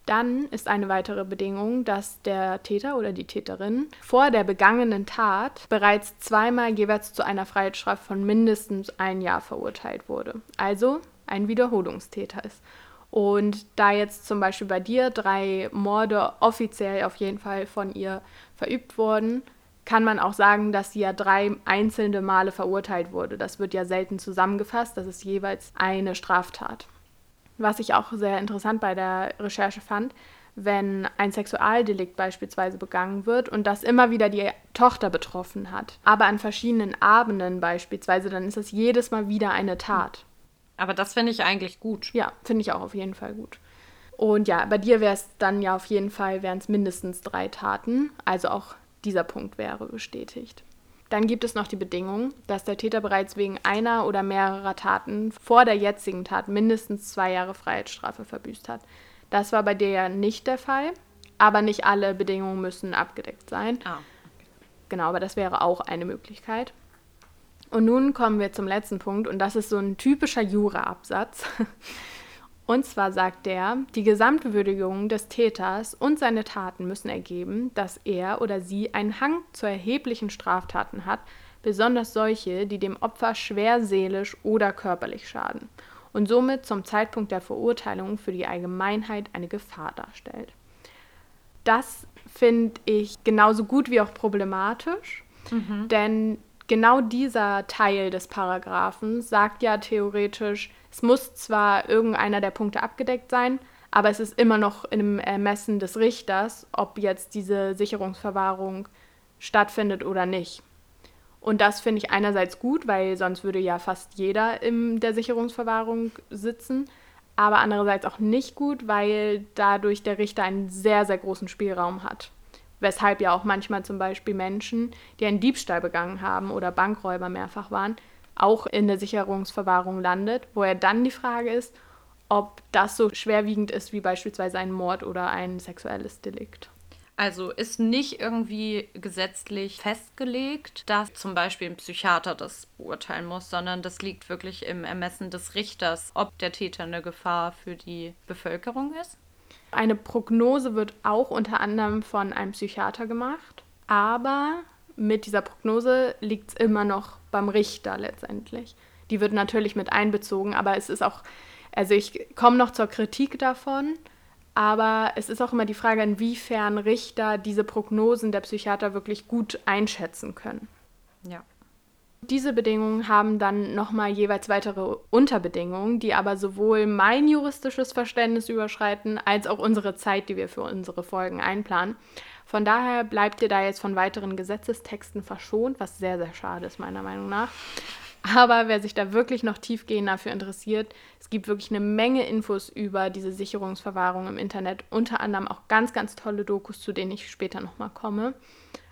Dann ist eine weitere Bedingung, dass der Täter oder die Täterin vor der begangenen Tat bereits zweimal jeweils zu einer Freiheitsstrafe von mindestens ein Jahr verurteilt wurde. Also ein Wiederholungstäter ist. Und da jetzt zum Beispiel bei dir drei Morde offiziell auf jeden Fall von ihr verübt wurden, kann man auch sagen, dass sie ja drei einzelne Male verurteilt wurde. Das wird ja selten zusammengefasst, das ist jeweils eine Straftat. Was ich auch sehr interessant bei der Recherche fand, wenn ein Sexualdelikt beispielsweise begangen wird und das immer wieder die Tochter betroffen hat, aber an verschiedenen Abenden beispielsweise, dann ist es jedes Mal wieder eine Tat. Aber das finde ich eigentlich gut. Ja, finde ich auch auf jeden Fall gut. Und ja, bei dir wäre es dann ja auf jeden Fall, wären es mindestens drei Taten, also auch dieser Punkt wäre bestätigt. Dann gibt es noch die Bedingung, dass der Täter bereits wegen einer oder mehrerer Taten vor der jetzigen Tat mindestens zwei Jahre Freiheitsstrafe verbüßt hat. Das war bei dir ja nicht der Fall, aber nicht alle Bedingungen müssen abgedeckt sein. Ah. Genau, aber das wäre auch eine Möglichkeit. Und nun kommen wir zum letzten Punkt und das ist so ein typischer Jura-Absatz. <laughs> Und zwar sagt er, die Gesamtwürdigung des Täters und seine Taten müssen ergeben, dass er oder sie einen Hang zu erheblichen Straftaten hat, besonders solche, die dem Opfer schwer seelisch oder körperlich schaden und somit zum Zeitpunkt der Verurteilung für die Allgemeinheit eine Gefahr darstellt. Das finde ich genauso gut wie auch problematisch, mhm. denn genau dieser Teil des Paragraphen sagt ja theoretisch, es muss zwar irgendeiner der Punkte abgedeckt sein, aber es ist immer noch im Ermessen des Richters, ob jetzt diese Sicherungsverwahrung stattfindet oder nicht. Und das finde ich einerseits gut, weil sonst würde ja fast jeder in der Sicherungsverwahrung sitzen, aber andererseits auch nicht gut, weil dadurch der Richter einen sehr, sehr großen Spielraum hat. Weshalb ja auch manchmal zum Beispiel Menschen, die einen Diebstahl begangen haben oder Bankräuber mehrfach waren, auch in der Sicherungsverwahrung landet, wo ja dann die Frage ist, ob das so schwerwiegend ist wie beispielsweise ein Mord oder ein sexuelles Delikt. Also ist nicht irgendwie gesetzlich festgelegt, dass zum Beispiel ein Psychiater das beurteilen muss, sondern das liegt wirklich im Ermessen des Richters, ob der Täter eine Gefahr für die Bevölkerung ist. Eine Prognose wird auch unter anderem von einem Psychiater gemacht, aber mit dieser Prognose liegt es immer noch beim Richter letztendlich. Die wird natürlich mit einbezogen, aber es ist auch Also ich komme noch zur Kritik davon, aber es ist auch immer die Frage, inwiefern Richter diese Prognosen der Psychiater wirklich gut einschätzen können. Ja. Diese Bedingungen haben dann nochmal jeweils weitere Unterbedingungen, die aber sowohl mein juristisches Verständnis überschreiten, als auch unsere Zeit, die wir für unsere Folgen einplanen. Von daher bleibt ihr da jetzt von weiteren Gesetzestexten verschont, was sehr, sehr schade ist, meiner Meinung nach. Aber wer sich da wirklich noch tiefgehend dafür interessiert, es gibt wirklich eine Menge Infos über diese Sicherungsverwahrung im Internet, unter anderem auch ganz, ganz tolle Dokus, zu denen ich später nochmal komme.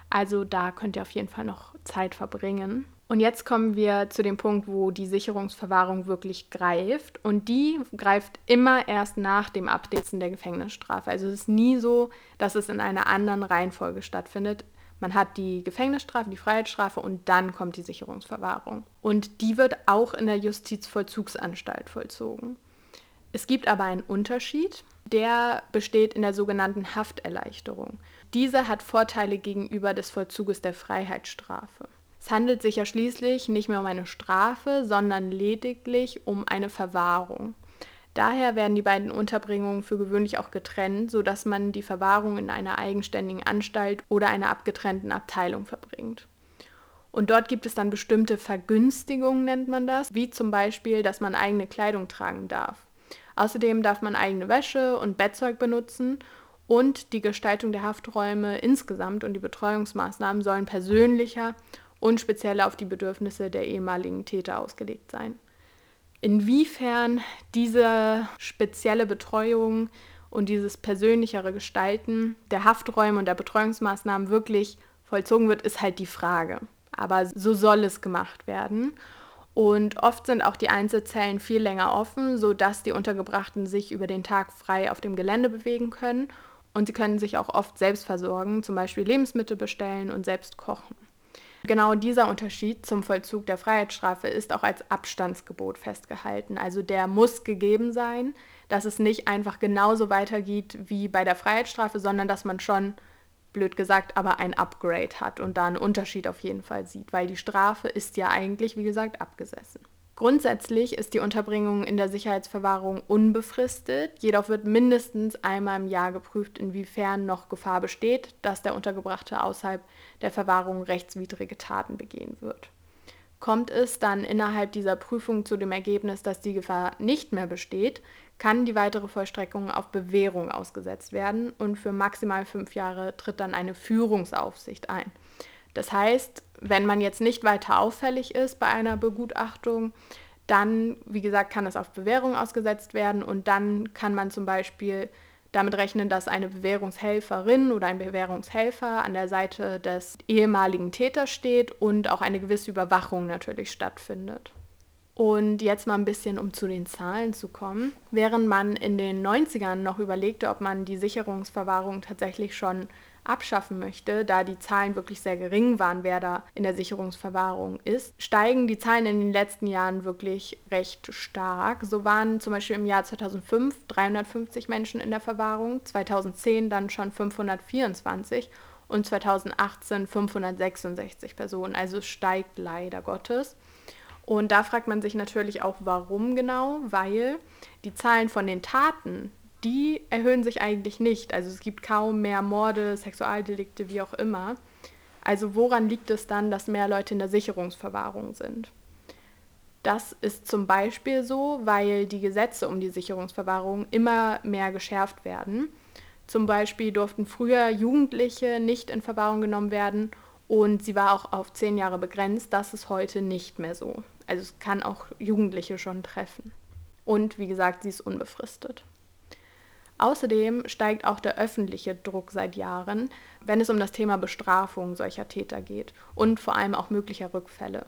Also da könnt ihr auf jeden Fall noch Zeit verbringen. Und jetzt kommen wir zu dem Punkt, wo die Sicherungsverwahrung wirklich greift. Und die greift immer erst nach dem Absetzen der Gefängnisstrafe. Also es ist nie so, dass es in einer anderen Reihenfolge stattfindet. Man hat die Gefängnisstrafe, die Freiheitsstrafe und dann kommt die Sicherungsverwahrung. Und die wird auch in der Justizvollzugsanstalt vollzogen. Es gibt aber einen Unterschied, der besteht in der sogenannten Hafterleichterung. Diese hat Vorteile gegenüber des Vollzuges der Freiheitsstrafe. Es handelt sich ja schließlich nicht mehr um eine Strafe, sondern lediglich um eine Verwahrung. Daher werden die beiden Unterbringungen für gewöhnlich auch getrennt, sodass man die Verwahrung in einer eigenständigen Anstalt oder einer abgetrennten Abteilung verbringt. Und dort gibt es dann bestimmte Vergünstigungen, nennt man das, wie zum Beispiel, dass man eigene Kleidung tragen darf. Außerdem darf man eigene Wäsche und Bettzeug benutzen und die Gestaltung der Hafträume insgesamt und die Betreuungsmaßnahmen sollen persönlicher und speziell auf die Bedürfnisse der ehemaligen Täter ausgelegt sein. Inwiefern diese spezielle Betreuung und dieses persönlichere Gestalten der Hafträume und der Betreuungsmaßnahmen wirklich vollzogen wird, ist halt die Frage. Aber so soll es gemacht werden. Und oft sind auch die Einzelzellen viel länger offen, sodass die Untergebrachten sich über den Tag frei auf dem Gelände bewegen können. Und sie können sich auch oft selbst versorgen, zum Beispiel Lebensmittel bestellen und selbst kochen. Genau dieser Unterschied zum Vollzug der Freiheitsstrafe ist auch als Abstandsgebot festgehalten. Also der muss gegeben sein, dass es nicht einfach genauso weitergeht wie bei der Freiheitsstrafe, sondern dass man schon, blöd gesagt, aber ein Upgrade hat und da einen Unterschied auf jeden Fall sieht, weil die Strafe ist ja eigentlich, wie gesagt, abgesessen. Grundsätzlich ist die Unterbringung in der Sicherheitsverwahrung unbefristet, jedoch wird mindestens einmal im Jahr geprüft, inwiefern noch Gefahr besteht, dass der Untergebrachte außerhalb der Verwahrung rechtswidrige Taten begehen wird. Kommt es dann innerhalb dieser Prüfung zu dem Ergebnis, dass die Gefahr nicht mehr besteht, kann die weitere Vollstreckung auf Bewährung ausgesetzt werden und für maximal fünf Jahre tritt dann eine Führungsaufsicht ein. Das heißt, wenn man jetzt nicht weiter auffällig ist bei einer Begutachtung, dann, wie gesagt, kann es auf Bewährung ausgesetzt werden und dann kann man zum Beispiel damit rechnen, dass eine Bewährungshelferin oder ein Bewährungshelfer an der Seite des ehemaligen Täters steht und auch eine gewisse Überwachung natürlich stattfindet. Und jetzt mal ein bisschen, um zu den Zahlen zu kommen. Während man in den 90ern noch überlegte, ob man die Sicherungsverwahrung tatsächlich schon abschaffen möchte, da die Zahlen wirklich sehr gering waren, wer da in der Sicherungsverwahrung ist, steigen die Zahlen in den letzten Jahren wirklich recht stark. So waren zum Beispiel im Jahr 2005 350 Menschen in der Verwahrung, 2010 dann schon 524 und 2018 566 Personen. Also es steigt leider Gottes. Und da fragt man sich natürlich auch, warum genau, weil die Zahlen von den Taten, die erhöhen sich eigentlich nicht. Also es gibt kaum mehr Morde, Sexualdelikte, wie auch immer. Also woran liegt es dann, dass mehr Leute in der Sicherungsverwahrung sind? Das ist zum Beispiel so, weil die Gesetze um die Sicherungsverwahrung immer mehr geschärft werden. Zum Beispiel durften früher Jugendliche nicht in Verwahrung genommen werden und sie war auch auf zehn Jahre begrenzt. Das ist heute nicht mehr so. Also es kann auch Jugendliche schon treffen. Und wie gesagt, sie ist unbefristet. Außerdem steigt auch der öffentliche Druck seit Jahren, wenn es um das Thema Bestrafung solcher Täter geht und vor allem auch möglicher Rückfälle.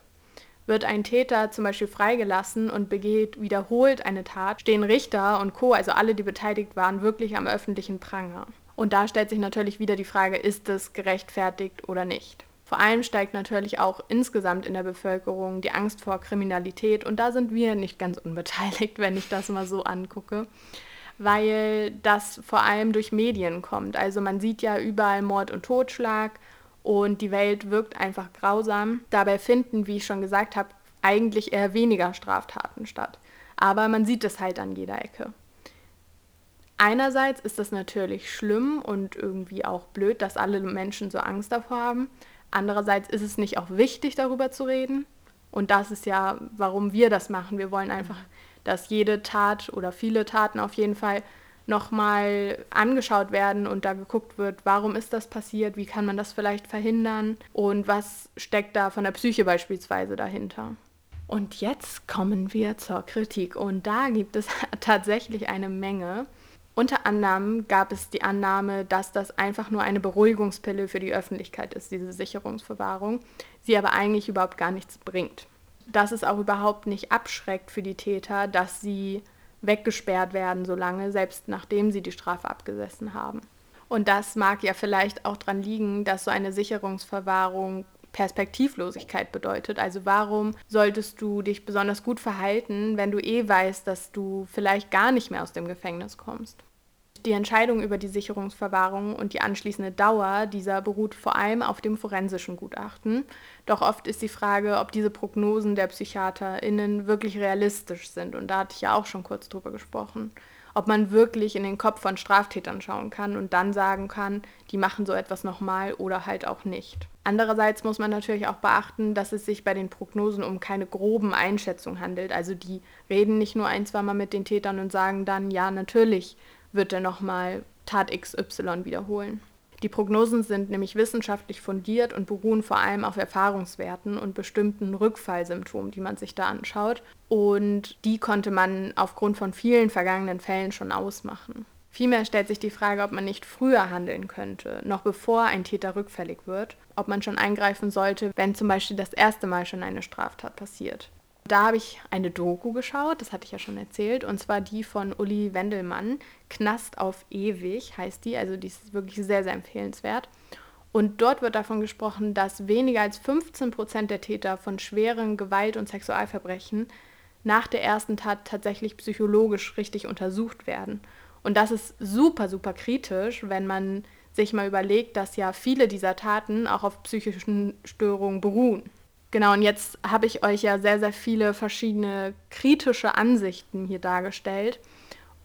Wird ein Täter zum Beispiel freigelassen und begeht wiederholt eine Tat, stehen Richter und Co., also alle, die beteiligt waren, wirklich am öffentlichen Pranger. Und da stellt sich natürlich wieder die Frage, ist es gerechtfertigt oder nicht? Vor allem steigt natürlich auch insgesamt in der Bevölkerung die Angst vor Kriminalität und da sind wir nicht ganz unbeteiligt, <laughs> wenn ich das mal so angucke weil das vor allem durch Medien kommt. Also man sieht ja überall Mord und Totschlag und die Welt wirkt einfach grausam. Dabei finden, wie ich schon gesagt habe, eigentlich eher weniger Straftaten statt. Aber man sieht es halt an jeder Ecke. Einerseits ist das natürlich schlimm und irgendwie auch blöd, dass alle Menschen so Angst davor haben. Andererseits ist es nicht auch wichtig, darüber zu reden. Und das ist ja, warum wir das machen. Wir wollen einfach, dass jede Tat oder viele Taten auf jeden Fall nochmal angeschaut werden und da geguckt wird, warum ist das passiert, wie kann man das vielleicht verhindern und was steckt da von der Psyche beispielsweise dahinter. Und jetzt kommen wir zur Kritik und da gibt es <laughs> tatsächlich eine Menge. Unter anderem gab es die Annahme, dass das einfach nur eine Beruhigungspille für die Öffentlichkeit ist, diese Sicherungsverwahrung, sie aber eigentlich überhaupt gar nichts bringt. Dass es auch überhaupt nicht abschreckt für die Täter, dass sie weggesperrt werden, solange, selbst nachdem sie die Strafe abgesessen haben. Und das mag ja vielleicht auch daran liegen, dass so eine Sicherungsverwahrung Perspektivlosigkeit bedeutet. Also warum solltest du dich besonders gut verhalten, wenn du eh weißt, dass du vielleicht gar nicht mehr aus dem Gefängnis kommst? Die Entscheidung über die Sicherungsverwahrung und die anschließende Dauer dieser beruht vor allem auf dem forensischen Gutachten. Doch oft ist die Frage, ob diese Prognosen der PsychiaterInnen wirklich realistisch sind. Und da hatte ich ja auch schon kurz drüber gesprochen ob man wirklich in den Kopf von Straftätern schauen kann und dann sagen kann, die machen so etwas nochmal oder halt auch nicht. Andererseits muss man natürlich auch beachten, dass es sich bei den Prognosen um keine groben Einschätzungen handelt. Also die reden nicht nur ein, zweimal mit den Tätern und sagen dann, ja, natürlich wird er nochmal Tat XY wiederholen. Die Prognosen sind nämlich wissenschaftlich fundiert und beruhen vor allem auf Erfahrungswerten und bestimmten Rückfallsymptomen, die man sich da anschaut. Und die konnte man aufgrund von vielen vergangenen Fällen schon ausmachen. Vielmehr stellt sich die Frage, ob man nicht früher handeln könnte, noch bevor ein Täter rückfällig wird, ob man schon eingreifen sollte, wenn zum Beispiel das erste Mal schon eine Straftat passiert. Da habe ich eine Doku geschaut, das hatte ich ja schon erzählt, und zwar die von Uli Wendelmann. Knast auf ewig heißt die, also die ist wirklich sehr, sehr empfehlenswert. Und dort wird davon gesprochen, dass weniger als 15 Prozent der Täter von schweren Gewalt- und Sexualverbrechen nach der ersten Tat tatsächlich psychologisch richtig untersucht werden. Und das ist super, super kritisch, wenn man sich mal überlegt, dass ja viele dieser Taten auch auf psychischen Störungen beruhen. Genau, und jetzt habe ich euch ja sehr, sehr viele verschiedene kritische Ansichten hier dargestellt.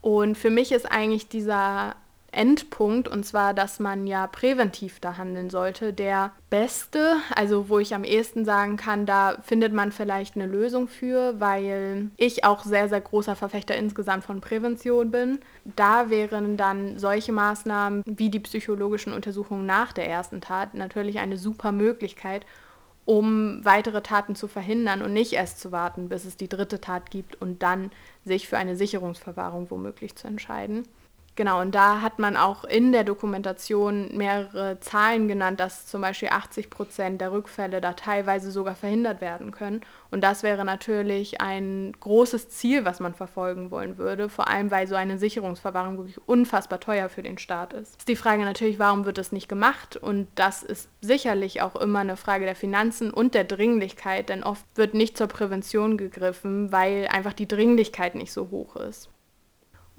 Und für mich ist eigentlich dieser Endpunkt, und zwar, dass man ja präventiv da handeln sollte, der beste, also wo ich am ehesten sagen kann, da findet man vielleicht eine Lösung für, weil ich auch sehr, sehr großer Verfechter insgesamt von Prävention bin. Da wären dann solche Maßnahmen wie die psychologischen Untersuchungen nach der ersten Tat natürlich eine super Möglichkeit, um weitere Taten zu verhindern und nicht erst zu warten, bis es die dritte Tat gibt und dann sich für eine Sicherungsverwahrung womöglich zu entscheiden. Genau, und da hat man auch in der Dokumentation mehrere Zahlen genannt, dass zum Beispiel 80 Prozent der Rückfälle da teilweise sogar verhindert werden können. Und das wäre natürlich ein großes Ziel, was man verfolgen wollen würde, vor allem weil so eine Sicherungsverwahrung wirklich unfassbar teuer für den Staat ist. Ist die Frage natürlich, warum wird das nicht gemacht? Und das ist sicherlich auch immer eine Frage der Finanzen und der Dringlichkeit, denn oft wird nicht zur Prävention gegriffen, weil einfach die Dringlichkeit nicht so hoch ist.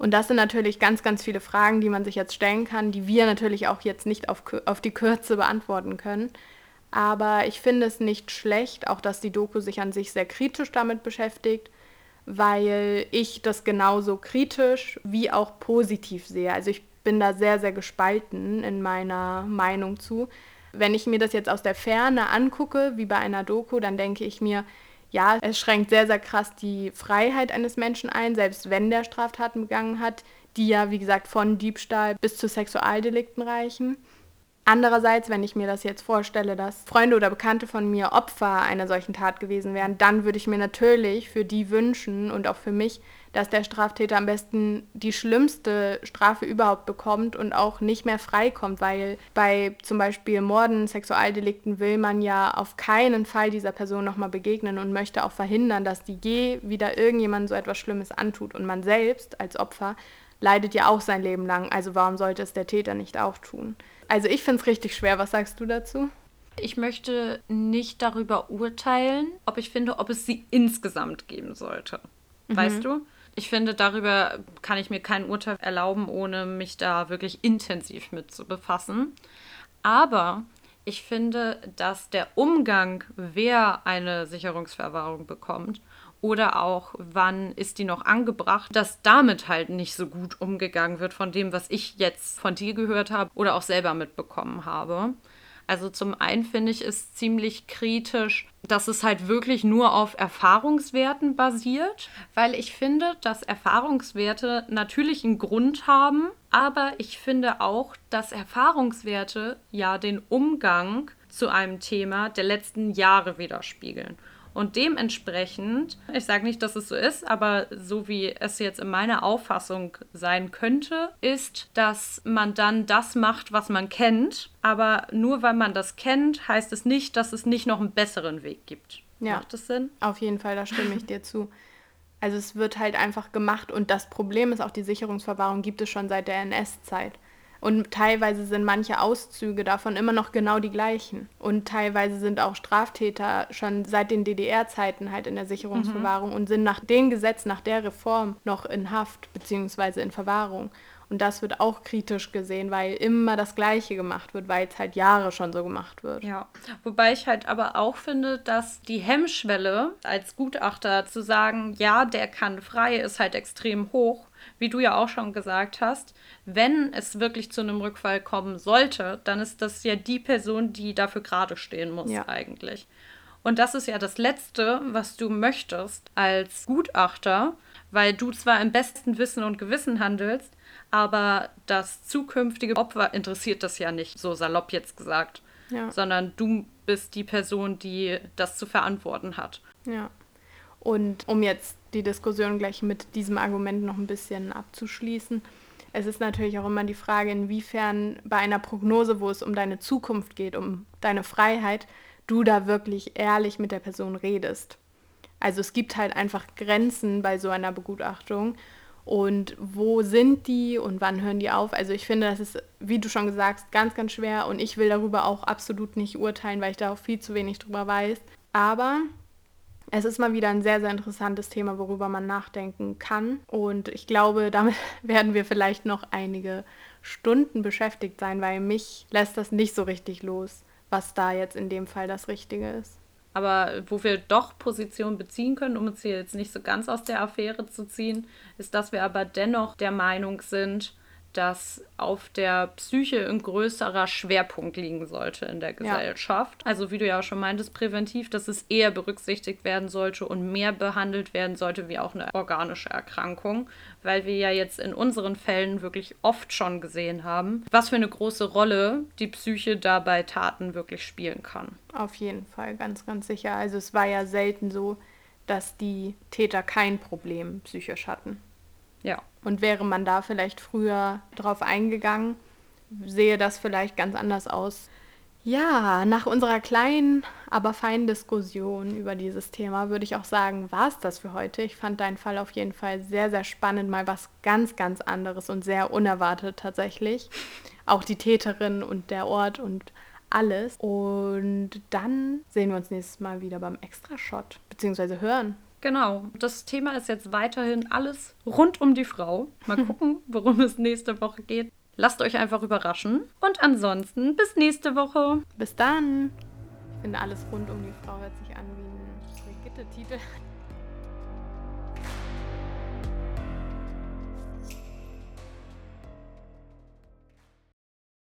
Und das sind natürlich ganz, ganz viele Fragen, die man sich jetzt stellen kann, die wir natürlich auch jetzt nicht auf, auf die Kürze beantworten können. Aber ich finde es nicht schlecht, auch dass die Doku sich an sich sehr kritisch damit beschäftigt, weil ich das genauso kritisch wie auch positiv sehe. Also ich bin da sehr, sehr gespalten in meiner Meinung zu. Wenn ich mir das jetzt aus der Ferne angucke, wie bei einer Doku, dann denke ich mir, ja, es schränkt sehr, sehr krass die Freiheit eines Menschen ein, selbst wenn der Straftaten begangen hat, die ja, wie gesagt, von Diebstahl bis zu Sexualdelikten reichen. Andererseits, wenn ich mir das jetzt vorstelle, dass Freunde oder Bekannte von mir Opfer einer solchen Tat gewesen wären, dann würde ich mir natürlich für die wünschen und auch für mich, dass der Straftäter am besten die schlimmste Strafe überhaupt bekommt und auch nicht mehr freikommt, weil bei zum Beispiel Morden, Sexualdelikten will man ja auf keinen Fall dieser Person nochmal begegnen und möchte auch verhindern, dass die je wieder irgendjemand so etwas Schlimmes antut. Und man selbst als Opfer leidet ja auch sein Leben lang, also warum sollte es der Täter nicht auch tun? Also ich finde es richtig schwer. Was sagst du dazu? Ich möchte nicht darüber urteilen, ob ich finde, ob es sie insgesamt geben sollte. Mhm. Weißt du? Ich finde, darüber kann ich mir kein Urteil erlauben, ohne mich da wirklich intensiv mit zu befassen. Aber ich finde, dass der Umgang, wer eine Sicherungsverwahrung bekommt oder auch wann ist die noch angebracht, dass damit halt nicht so gut umgegangen wird von dem, was ich jetzt von dir gehört habe oder auch selber mitbekommen habe. Also zum einen finde ich es ziemlich kritisch, dass es halt wirklich nur auf Erfahrungswerten basiert, weil ich finde, dass Erfahrungswerte natürlich einen Grund haben, aber ich finde auch, dass Erfahrungswerte ja den Umgang zu einem Thema der letzten Jahre widerspiegeln. Und dementsprechend, ich sage nicht, dass es so ist, aber so wie es jetzt in meiner Auffassung sein könnte, ist, dass man dann das macht, was man kennt. Aber nur weil man das kennt, heißt es nicht, dass es nicht noch einen besseren Weg gibt. Ja. Macht das Sinn? Auf jeden Fall, da stimme ich dir zu. Also es wird halt einfach gemacht und das Problem ist auch, die Sicherungsverwahrung gibt es schon seit der NS-Zeit. Und teilweise sind manche Auszüge davon immer noch genau die gleichen. Und teilweise sind auch Straftäter schon seit den DDR-Zeiten halt in der Sicherungsverwahrung mhm. und sind nach dem Gesetz, nach der Reform noch in Haft bzw. in Verwahrung. Und das wird auch kritisch gesehen, weil immer das Gleiche gemacht wird, weil es halt Jahre schon so gemacht wird. Ja, wobei ich halt aber auch finde, dass die Hemmschwelle als Gutachter zu sagen, ja, der kann frei, ist halt extrem hoch wie du ja auch schon gesagt hast, wenn es wirklich zu einem Rückfall kommen sollte, dann ist das ja die Person, die dafür gerade stehen muss ja. eigentlich. Und das ist ja das Letzte, was du möchtest als Gutachter, weil du zwar im besten Wissen und Gewissen handelst, aber das zukünftige Opfer interessiert das ja nicht, so salopp jetzt gesagt, ja. sondern du bist die Person, die das zu verantworten hat. Ja. Und um jetzt die Diskussion gleich mit diesem Argument noch ein bisschen abzuschließen. Es ist natürlich auch immer die Frage, inwiefern bei einer Prognose, wo es um deine Zukunft geht, um deine Freiheit, du da wirklich ehrlich mit der Person redest. Also es gibt halt einfach Grenzen bei so einer Begutachtung. Und wo sind die und wann hören die auf? Also ich finde, das ist, wie du schon gesagt hast, ganz, ganz schwer und ich will darüber auch absolut nicht urteilen, weil ich da auch viel zu wenig drüber weiß. Aber es ist mal wieder ein sehr, sehr interessantes Thema, worüber man nachdenken kann. Und ich glaube, damit <laughs> werden wir vielleicht noch einige Stunden beschäftigt sein, weil mich lässt das nicht so richtig los, was da jetzt in dem Fall das Richtige ist. Aber wo wir doch Position beziehen können, um uns hier jetzt nicht so ganz aus der Affäre zu ziehen, ist, dass wir aber dennoch der Meinung sind, dass auf der Psyche ein größerer Schwerpunkt liegen sollte in der Gesellschaft. Ja. Also wie du ja auch schon meintest, präventiv, dass es eher berücksichtigt werden sollte und mehr behandelt werden sollte wie auch eine organische Erkrankung, weil wir ja jetzt in unseren Fällen wirklich oft schon gesehen haben, was für eine große Rolle die Psyche dabei Taten wirklich spielen kann. Auf jeden Fall, ganz, ganz sicher. Also es war ja selten so, dass die Täter kein Problem psychisch hatten. Ja. Und wäre man da vielleicht früher drauf eingegangen, sehe das vielleicht ganz anders aus. Ja, nach unserer kleinen, aber feinen Diskussion über dieses Thema würde ich auch sagen, war es das für heute. Ich fand deinen Fall auf jeden Fall sehr, sehr spannend, mal was ganz, ganz anderes und sehr unerwartet tatsächlich. Auch die Täterin und der Ort und alles. Und dann sehen wir uns nächstes Mal wieder beim Extra-Shot, beziehungsweise hören. Genau, das Thema ist jetzt weiterhin alles rund um die Frau. Mal <laughs> gucken, worum es nächste Woche geht. Lasst euch einfach überraschen. Und ansonsten bis nächste Woche. Bis dann. Ich finde, alles rund um die Frau hört sich an wie ein Brigitte-Titel.